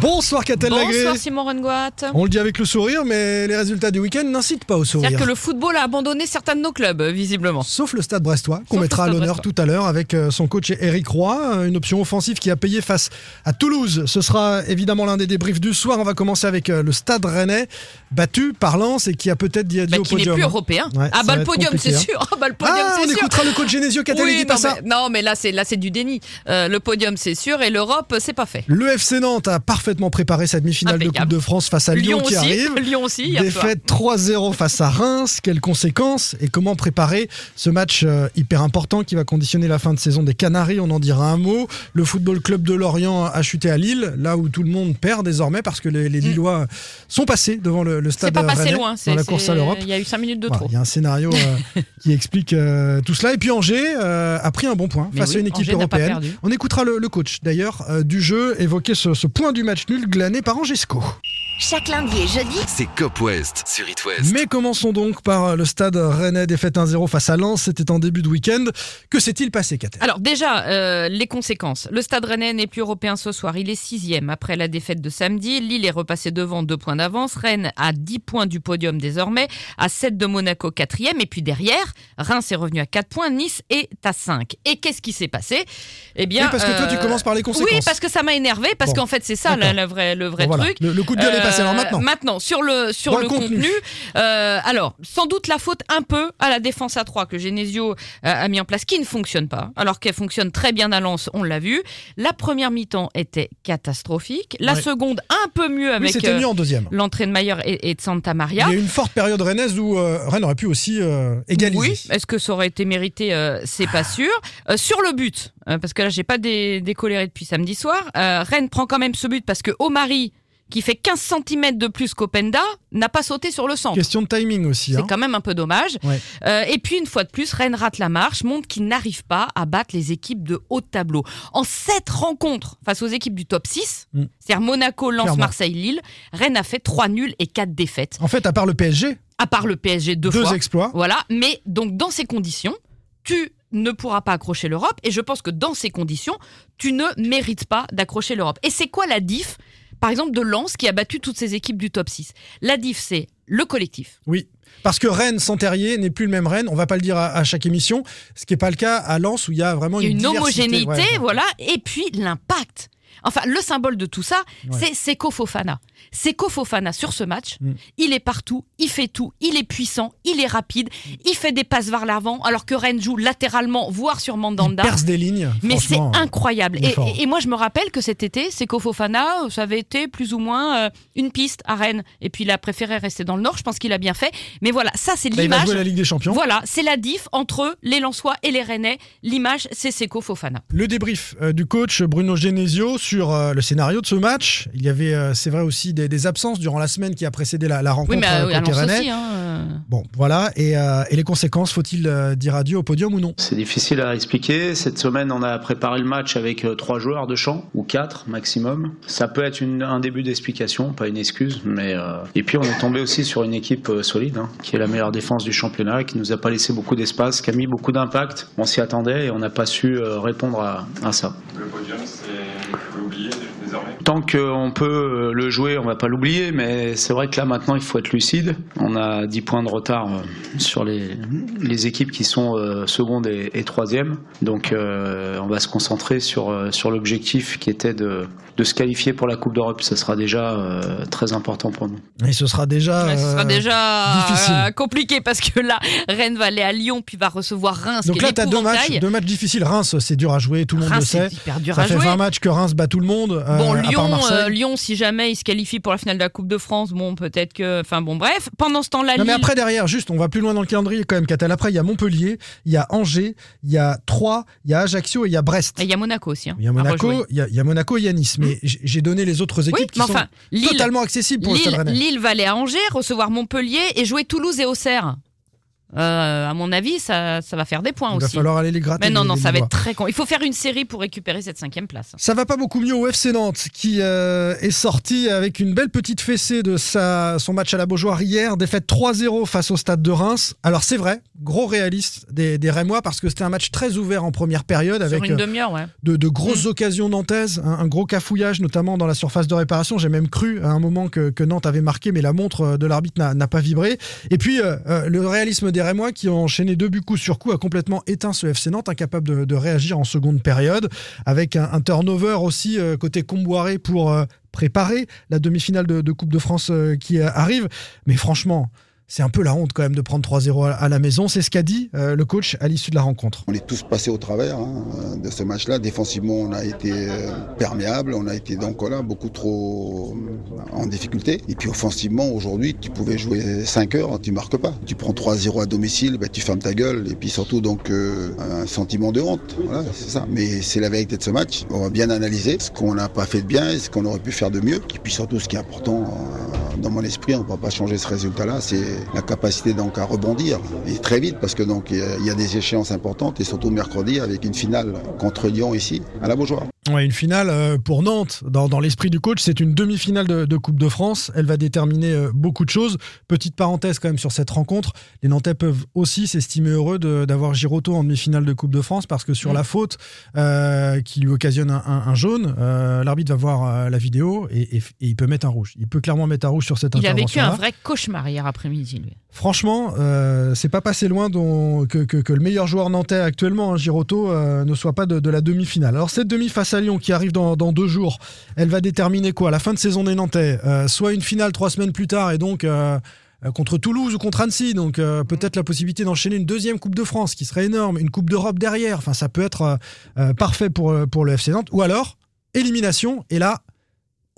Bonsoir Catel Lagré. Bonsoir Simon Rengoat. On le dit avec le sourire, mais les résultats du week-end n'incitent pas au sourire. C'est-à-dire que le football a abandonné certains de nos clubs, euh, visiblement. Sauf le Stade Brestois, qu'on mettra à l'honneur tout à l'heure avec euh, son coach Eric Roy. Une option offensive qui a payé face à Toulouse. Ce sera évidemment l'un des débriefs du soir. On va commencer avec euh, le Stade Rennais, battu par Lens et qui a peut-être dit adieu Bah, au qui n'est plus européen. Ouais, ah bah le podium, c'est hein. sûr. Ah bah le podium, Ah, on c'est sûr. écoutera le coach Genesio. Catel, Oui, pas non, ça. mais, non, mais là c'est là c'est du déni. Euh, le podium, c'est sûr, et l'Europe, c'est pas fait. Le FC Nantes a parfaitement préparé sa demi-finale de. Coupe de France face à Lyon, Lyon qui aussi, arrive. Lyon aussi. Défaite 3-0 face à Reims, quelles conséquences et comment préparer ce match euh, hyper important qui va conditionner la fin de saison des Canaries, on en dira un mot. Le Football Club de Lorient a chuté à Lille, là où tout le monde perd désormais parce que les, les Lillois sont passés devant le, le Mm. C'est stade pas passé Rennais loin. dans c'est- la course à l'Europe. Il y a eu 5 minutes de trop. Il y a un scénario euh, qui explique euh, tout cela. Et puis Angers euh, a pris un bon point Mais face oui, à une équipe Angers européenne. On écoutera le, le coach d'ailleurs du jeu évoquer ce, ce point du match nul glané par Angesco. Chaque lundi et jeudi, C'est Cop West sur It West. Mais commençons donc par le stade Rennais défaite 1-0 face à Lens. C'était en début de week-end. Que s'est-il passé, Kater Alors déjà, euh, les conséquences. Le Stade Rennais n'est plus européen ce soir. Il est sixième après la défaite de samedi. Lille est repassé devant deux points d'avance. Rennes a 10 points du podium désormais, à 7 de Monaco quatrième. Et puis derrière, Reims est revenu à 4 points, Nice est à 5. Et qu'est-ce qui s'est passé? Eh bien, Oui, parce que toi, tu commences par les conséquences. Oui, parce que ça m'a énervé, parce Bon. qu'en fait c'est ça la, la vraie, le vrai Bon, voilà. truc. Le, le coup de gueule est alors Euh, maintenant. sur le sur Dans le, le contenu. euh, alors, sans doute la faute un peu à la défense à 3 que Genesio euh, a mis en place, qui ne fonctionne pas, alors qu'elle fonctionne très bien à Lens, on l'a vu. La première mi-temps était catastrophique, la Ouais. seconde un peu mieux Oui, avec c'était euh, mieux en deuxième. l'entrée de Mayer et, et de Santa Il Maria. y a eu une forte période rennaise où euh, Rennes aurait pu aussi euh, égaliser. Oui, est-ce que ça aurait été mérité euh, C'est pas sûr. Euh, sur le but, parce que là j'ai pas dé- décoléré depuis samedi soir. euh, Rennes prend quand même ce but parce que Omari, qui fait 15 cm de plus qu'Openda, n'a pas sauté sur le centre. Question de timing aussi. C'est hein. quand même un peu dommage. Ouais. Euh, et puis une fois de plus, Rennes rate la marche, montre qu'il n'arrive pas à battre les équipes de haut de tableau. En sept rencontres face aux équipes du top 6, Mm. c'est-à-dire Monaco, Lens, Clairement. Marseille, Lille, Rennes a fait 3 nuls et 4 défaites. En fait, à part le PSG, À part le PSG deux, deux fois. exploits. Voilà, mais donc dans ces conditions, tu ne pourras pas accrocher l'Europe et je pense que dans ces conditions, tu ne mérites pas d'accrocher l'Europe. Et c'est quoi la diff par exemple de Lens qui a battu toutes ces équipes du top 6 La diff c'est le collectif. Oui. Parce que Rennes sans Terrier n'est plus le même Rennes. On va pas le dire à, à chaque émission, ce qui n'est pas le cas à Lens où il y a vraiment Il y a une homogénéité, Ouais. voilà, et puis l'impact. Enfin, le symbole de tout ça, Ouais. c'est Seko Fofana. Seko Fofana sur ce match, Mm. il est partout, il fait tout, il est puissant, il est rapide, il fait des passes vers l'avant, alors que Rennes joue latéralement, voire sur Il Mandanda. perce des lignes. Mais c'est franchement. incroyable. il Et, moi, je me rappelle que cet été, Seko Fofana, euh, ça avait été plus ou moins euh, une piste à Rennes. Et puis, il a préféré rester dans le Nord. Je pense qu'il a bien fait. Mais voilà, ça, c'est il va l'image. la Ligue des Champions. Voilà, c'est la diff entre les Lensois et les Rennais. L'image, c'est Seko Fofana. Le débrief euh, du coach Bruno Genesio sur euh, le scénario de ce match. Il y avait, euh, c'est vrai aussi, des, des absences durant la semaine qui a précédé la, la rencontre Oui, mais euh, euh, à aussi. Hein, euh. Bon, voilà. Et, euh, et les conséquences, faut-il euh, dire adieu au podium ou non? C'est difficile à expliquer. Cette semaine, on a préparé le match avec euh, trois joueurs de champ, ou quatre maximum. Ça peut être une- un début d'explication, pas une excuse. Mais euh, Et puis, on est tombé aussi sur une équipe euh, solide, hein, qui est la meilleure défense du championnat, qui nous a pas laissé beaucoup d'espace, qui a mis beaucoup d'impact. On s'y attendait et on n'a pas su euh, répondre à, à ça. Le podium, c'est pouvez oublier désormais. Tant qu'on peut euh, le jouer, on va pas l'oublier, mais c'est vrai que là maintenant il faut être lucide. On a 10 points de retard euh, sur les, les équipes qui sont euh, seconde et, et troisième. Donc euh, on va se concentrer sur, sur l'objectif qui était de, de se qualifier pour la Coupe d'Europe. Ça sera déjà euh, très important pour nous. Et ce sera déjà. Ouais, ce sera déjà difficile. euh, compliqué parce que là, Rennes va aller à Lyon puis va recevoir Reims. Donc qui là, tu as deux matchs, deux matchs difficiles. Reims, c'est dur à jouer, tout le monde Reims, le sait. c'est hyper dur Ça à fait jouer. 20 matchs que Reims bat tout le monde. euh, Bon, à part Lyon, euh, Lyon, si jamais il se qualifie pour la finale de la Coupe de France, bon, peut-être que. Enfin, bon, bref. Pendant ce temps-là, Non mais Lille- après derrière, juste, on va plus loin dans le calendrier quand même, Catel. Après, il y a Montpellier, il y a Angers, il y a Troyes, il y a Ajaccio et il y a Brest. Et il y a Monaco aussi. hein, Il y a Monaco, il y a, il y a Monaco et il y a Nice. Mais j- j'ai donné les autres équipes Oui, qui mais sont enfin, Lille, totalement accessibles pour le Stade Lille, Rennais. Lille va aller à Angers, recevoir Montpellier et jouer Toulouse et Auxerre. Euh, à mon avis, ça, ça va faire des points Il va aussi. falloir aller les gratter. Mais non, les- non, les ça va être très con. Il faut faire une série pour récupérer cette cinquième place. Ça va pas beaucoup mieux au FC Nantes qui euh, est sorti avec une belle petite fessée de sa, son match à la Beaujoire hier, défaite 3-0 face au stade de Reims. Alors c'est vrai, gros réaliste des, des Rémois parce que c'était un match très ouvert en première période Sur avec une euh, demi-heure, ouais. de, de grosses Mm. occasions nantaises, un, un gros cafouillage notamment dans la surface de réparation. J'ai même cru à un moment que, que Nantes avait marqué, mais la montre de l'arbitre n'a- pas vibré. Et puis euh, le réalisme des Rémois qui ont enchaîné deux buts coup sur coup a complètement éteint ce FC Nantes, incapable de, réagir en seconde période, avec un, turnover aussi euh, côté Comboiré pour euh, préparer la demi-finale de, Coupe de France euh, qui arrive. Mais franchement, c'est un peu la honte quand même de prendre 3-0 à, la maison. C'est ce qu'a dit euh, le coach à l'issue de la rencontre. On est tous passés au travers hein, de ce match-là. Défensivement, on a été euh, perméable, on a été donc voilà, beaucoup trop euh, en difficulté. Et puis offensivement, aujourd'hui, tu pouvais jouer 5 heures, tu marques pas. Tu prends 3-0 à domicile, bah, tu fermes ta gueule. Et puis surtout donc un sentiment de honte. Voilà, c'est ça. Mais c'est la vérité de ce match. On va bien analyser ce qu'on n'a pas fait de bien et ce qu'on aurait pu faire de mieux. Et puis surtout, ce qui est important dans mon esprit, on ne va pas changer ce résultat-là, c'est la capacité donc à rebondir et très vite parce que donc il y a- il y a des échéances importantes et surtout mercredi avec une finale contre Lyon ici à la Beaujoire. Ouais, une finale euh, pour Nantes, dans, dans l'esprit du coach, c'est une demi-finale de, de Coupe de France. Elle va déterminer euh, beaucoup de choses. Petite parenthèse quand même sur cette rencontre, les Nantais peuvent aussi s'estimer heureux d'avoir Giroto en demi-finale de Coupe de France parce que sur Mm. la faute euh, qui lui occasionne un, un- un jaune, euh, l'arbitre va voir la vidéo et, et- et il peut mettre un rouge. Il peut clairement mettre un rouge sur cette Il a vécu intervention. un vrai cauchemar hier après-midi, lui. Franchement, euh, c'est pas passé loin dont- que, que- que le meilleur joueur nantais actuellement, hein, Giroto, ne soit pas de, de la demi-finale. Alors cette demi face à Lyon qui arrive dans, dans deux jours, elle va déterminer quoi? La fin de saison des Nantais, euh, soit une finale trois semaines plus tard et donc euh, euh, contre Toulouse ou contre Annecy, donc euh, peut-être la possibilité d'enchaîner une deuxième Coupe de France qui serait énorme, une Coupe d'Europe derrière. Enfin, ça peut être parfait pour, pour le FC Nantes. Ou alors élimination et là.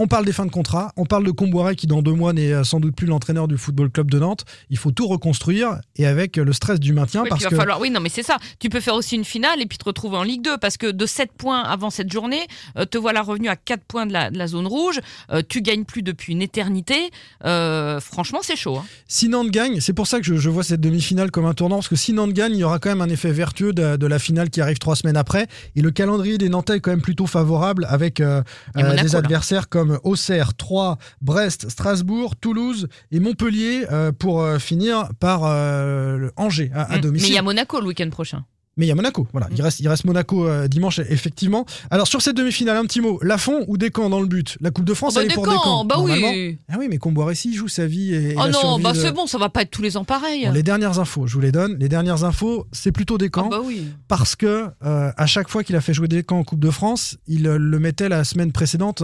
On parle des fins de contrat, on parle de Comboiré qui dans deux mois n'est euh, sans doute plus l'entraîneur du football club de Nantes. Il faut tout reconstruire et avec le stress du maintien Oui, parce il que va falloir... oui, non, mais c'est ça. Tu peux faire aussi une finale et puis te retrouver en Ligue 2 parce que de 7 points avant cette journée, euh, te voilà revenu à 4 points de la, de la zone rouge. Euh, tu gagnes plus depuis une éternité. Euh, franchement, c'est chaud. hein. si Nantes gagne, c'est pour ça que je, je vois cette demi-finale comme un tournant parce que si Nantes gagne, il y aura quand même un effet vertueux de, de la finale qui arrive trois semaines après et le calendrier des Nantais est quand même plutôt favorable avec euh, Monaco, des là. adversaires comme Auxerre, Troyes, Brest, Strasbourg, Toulouse et Montpellier euh, pour euh, finir par euh, Angers à, à Mm. Mais domicile. il y a Monaco le week-end prochain. Mais il y a Monaco, voilà. Il, reste, il reste Monaco euh, dimanche, effectivement. Alors sur cette demi-finale, un petit mot. Lafont ou Descamps dans le but? La Coupe de France, bah, elle est pour Descamps, Descamps. bah oui. Ah oui, mais Comboiré, il joue sa vie et, et Oh la non, bah de- c'est bon, ça va pas être tous les ans pareil. Bon, les dernières infos, je vous les donne. Les dernières infos, c'est plutôt Ah Descamps. bah oui. Parce que euh, à chaque fois qu'il a fait jouer Descamps en Coupe de France, il euh, le mettait la semaine précédente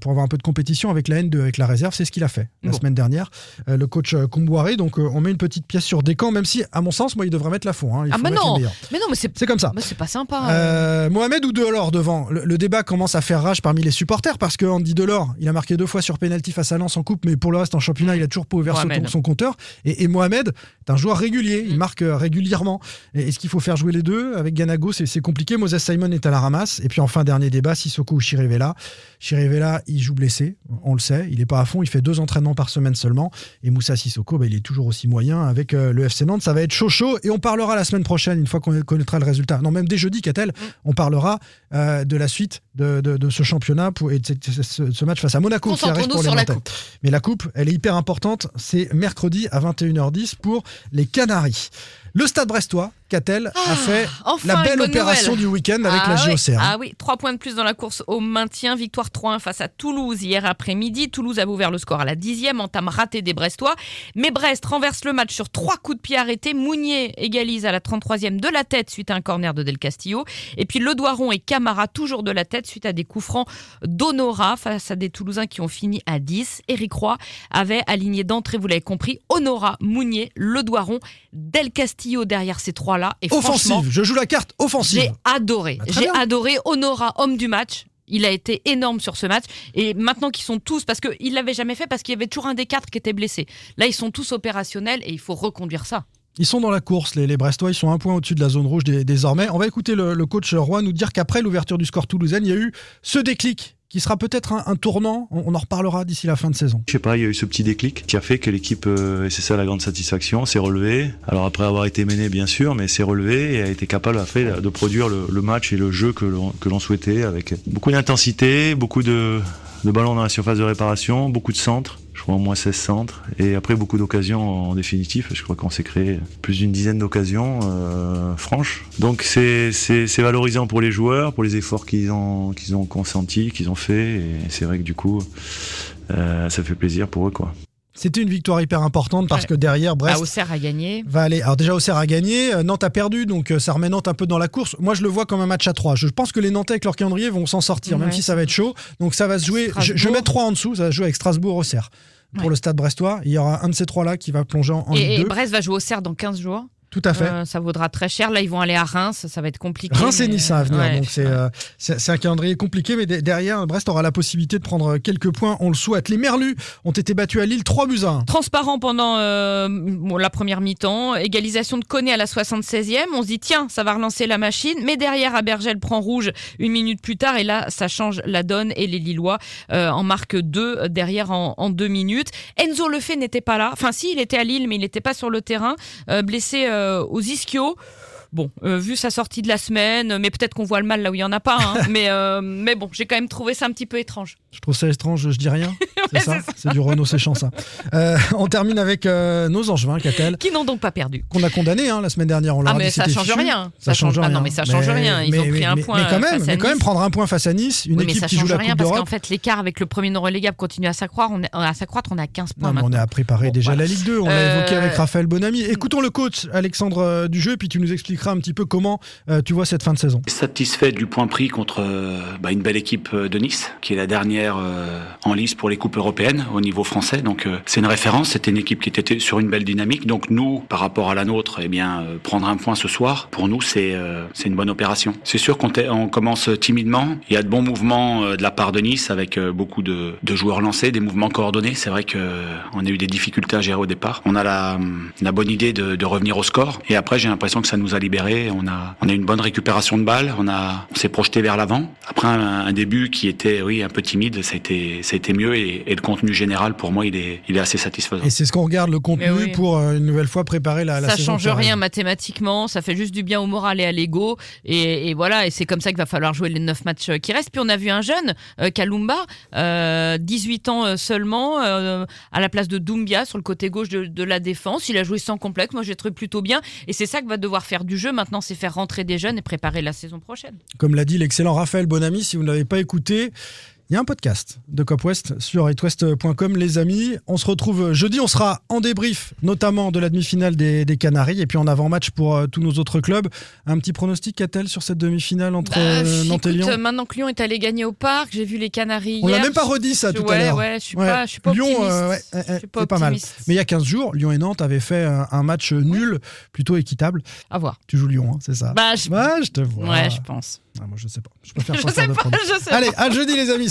pour avoir un peu de compétition avec la N2, avec la réserve. C'est ce qu'il a fait la semaine dernière, le coach Comboiré. Donc on met une petite pièce sur Descamps, même si, à mon sens, moi, il devrait mettre Lafont. Hein. Il Ah faut bah non. Mais non, mais c'est comme ça. bah, c'est pas sympa. Euh, Mohamed ou Delors devant le, le débat commence à faire rage parmi les supporters parce que Andy Delors, il a marqué deux fois sur penalty face à Lens en coupe, mais pour le reste en championnat, il a toujours pas ouvert son, son compteur. Et, et Mohamed est un joueur régulier, il marque euh, régulièrement. Et Est-ce qu'il faut faire jouer les deux avec Ganago C'est compliqué. Moses Simon est à la ramasse. Et puis enfin dernier débat, Sissoko ou Chirivella. Chirivella, il joue blessé, on le sait, il est pas à fond, il fait deux entraînements par semaine seulement. Et Moussa Sissoko, bah, il est toujours aussi moyen avec euh, le FC Nantes. Ça va être chaud chaud et on parlera la semaine prochaine une fois qu'on connaîtra le résultat. Non, même dès jeudi, qu'a-t-elle On parlera euh, de la suite de, de- de ce championnat pour, et de ce, match face à Monaco qui arrive Concentrons-nous pour les sur la coupe. Mais la coupe, elle est hyper importante. C'est mercredi à 21h10 pour les Canaries. Le Stade Brestois, a fait enfin, la belle opération nouvelle. du week-end avec ah la oui. JOCR. Ah oui, trois points de plus dans la course au maintien. Victoire 3-1 face à Toulouse hier après-midi. Toulouse a ouvert le score à la dixième, entame ratée des Brestois. Mais Brest renverse le match sur trois coups de pied arrêtés. Mounier égalise à la 33e de la tête suite à un corner de Del Castillo. Et puis Le Doiron et Camara toujours de la tête suite à des coups francs d'Honora face à des Toulousains qui ont fini à 10. Eric Roy avait aligné d'entrée, vous l'avez compris, Honora, Mounier, Le Doiron, Del Castillo derrière ces trois-là. Et Offensive, je joue la carte offensive. j'ai adoré. Bah, très J'ai adoré Honora, homme du match. Il a été énorme sur ce match. Et maintenant qu'ils sont tous, parce qu'il l'avait jamais fait, parce qu'il y avait toujours un des quatre qui était blessé. Là, ils sont tous opérationnels et il faut reconduire ça. Ils sont dans la course, les, Brestois, ils sont un point au-dessus de la zone rouge dé- désormais. On va écouter le, coach Roy nous dire qu'après l'ouverture du score toulousain, il y a eu ce déclic qui sera peut-être un, tournant. On, en reparlera d'ici la fin de saison. Je sais pas, il y a eu ce petit déclic qui a fait que l'équipe, euh, et c'est ça la grande satisfaction, s'est relevée. Alors après avoir été menée bien sûr, mais s'est relevée et a été capable de produire le, match et le jeu que l'on souhaitait avec beaucoup d'intensité, beaucoup de ballons dans la surface de réparation, beaucoup de centres. Crois au moins 16 centres et après beaucoup d'occasions en définitif. Je crois qu'on s'est créé plus d'une dizaine d'occasions euh, franches. Donc c'est valorisant pour les joueurs, pour les efforts qu'ils ont qu'ils ont consentis, qu'ils ont fait. Et c'est vrai que du coup, euh, ça fait plaisir pour eux quoi. C'était une victoire hyper importante parce Ouais. que derrière, Brest Ah, Auxerre a gagné. va aller. Alors déjà, Auxerre a gagné, euh, Nantes a perdu, donc euh, ça remet Nantes un peu dans la course. Moi, je le vois comme un match à 3. Je pense que les Nantais, avec leur calendrier, vont s'en sortir, même si ça va être chaud. Donc ça va se jouer. Je, mets 3 en dessous, ça va se jouer avec Strasbourg, Auxerre. Pour Ouais. le stade brestois, il y aura un de ces trois-là qui va plonger en, en Ligue Et, et 2. Brest va jouer Auxerre dans 15 jours. Tout à fait. Euh, ça vaudra très cher. Là, ils vont aller à Reims. Ça va être compliqué. Reims et Nice à venir, Ouais. donc c'est euh, c'est un calendrier compliqué, mais de- derrière, Brest aura la possibilité de prendre quelques points, on le souhaite. Les Merlus ont été battus à Lille 3 buts à 1. Transparent pendant euh, bon, la première mi-temps, égalisation de Koné à la 76e. On se dit tiens, ça va relancer la machine, mais derrière Abergel prend rouge une minute plus tard et là ça change la donne et les Lillois euh, en marquent deux euh, derrière en, en deux minutes. Enzo Lefebvre n'était pas là, enfin si il était à Lille mais il n'était pas sur le terrain, euh, blessé euh, aux ischios. Bon, euh, vu sa sortie de la semaine, mais peut-être qu'on voit le mal là où il y en a pas. hein. mais euh, mais bon, j'ai quand même trouvé ça un petit peu étrange. Je trouve ça étrange, je dis rien. C'est ça c'est ça. C'est du Renault séchant, ça. Euh, on termine avec euh, nos Angevins, Catel, Qui n'ont donc pas perdu. qu'on a condamné hein, la semaine dernière. On leur Ah a mais ça change fichu. rien. Ça change Ah rien. non mais ça change rien. Ils ont mais- pris un point. Mais quand euh, même, face à mais quand même prendre un point face à Nice, une Oui, mais équipe ça qui joue change la rien Coupe parce qu'en fait l'écart avec le premier non relégable continue à s'accroître. On est à s'accroître, on est à 15 points Non, mais on est à préparer déjà la Ligue 2. On l'a Euh, évoqué avec Raphaël Bonamy. Écoutons le coach Alexandre euh, du jeu, puis tu nous un petit peu comment euh, tu vois cette fin de saison. Satisfait du point pris contre euh, bah, une belle équipe euh, de Nice, qui est la dernière euh, en lice pour les coupes européennes au niveau français. Donc c'est une référence. C'était une équipe qui était sur une belle dynamique. Donc nous, par rapport à la nôtre, eh bien prendre un point ce soir, pour nous c'est c'est une bonne opération. C'est sûr qu'on commence timidement. Il y a de bons mouvements de la part de Nice avec beaucoup de, de joueurs lancés, des mouvements coordonnés. C'est vrai que on a eu des difficultés à gérer au départ. On a la, la bonne idée de, de revenir au score. Et après, j'ai l'impression que ça nous a libérés. On a, on a une bonne récupération de balles. On a, on s'est projeté vers l'avant. Après un, un début qui était, oui, un peu timide, ça a été, ça a été mieux. Et, et le contenu général, pour moi, il est, il est assez satisfaisant. Et c'est ce qu'on regarde le contenu oui. pour euh, une nouvelle fois préparer la, la ça saison. change rien mathématiquement, ça fait juste du bien au moral et à l'ego. Et, et voilà, et c'est comme ça qu'il va falloir jouer les 9 matchs qui restent. Puis on a vu un jeune, euh, Kalumba, euh, 18 ans euh, seulement, euh, à la place de Doumbia sur le côté gauche de, de la défense. Il a joué sans complexe, moi j'ai trouvé plutôt bien. Et c'est ça que va devoir faire du jeu maintenant, c'est faire rentrer des jeunes et préparer la saison prochaine. Comme l'a dit l'excellent Raphaël Bonamy, si vous ne l'avez pas écouté, il y a un podcast de Cop West sur itwest.com, les amis. On se retrouve jeudi, on sera en débrief, notamment de la demi-finale des, des Canaries, et puis en avant-match pour euh, tous nos autres clubs. Un petit pronostic, a-t-elle, sur cette demi-finale entre Bah, euh, Nantes et Lyon maintenant que Lyon est allé gagner au parc, j'ai vu les Canaries On l'a même pas redit ça Je- tout à ouais, l'heure. Ouais, je suis Ouais. pas, je suis pas Lyon, optimiste. euh, ouais, Je ouais, suis pas c'est pas mal. Mais il y a 15 jours, Lyon et Nantes avaient fait un, un match nul, plutôt équitable. À voir. Tu joues Lyon, hein, c'est ça Bah, je... Ouais, je te vois. ouais, je pense. Ah, moi, je sais pas. Je préfère Je pas sais pas, je sais Allez, à jeudi, les amis.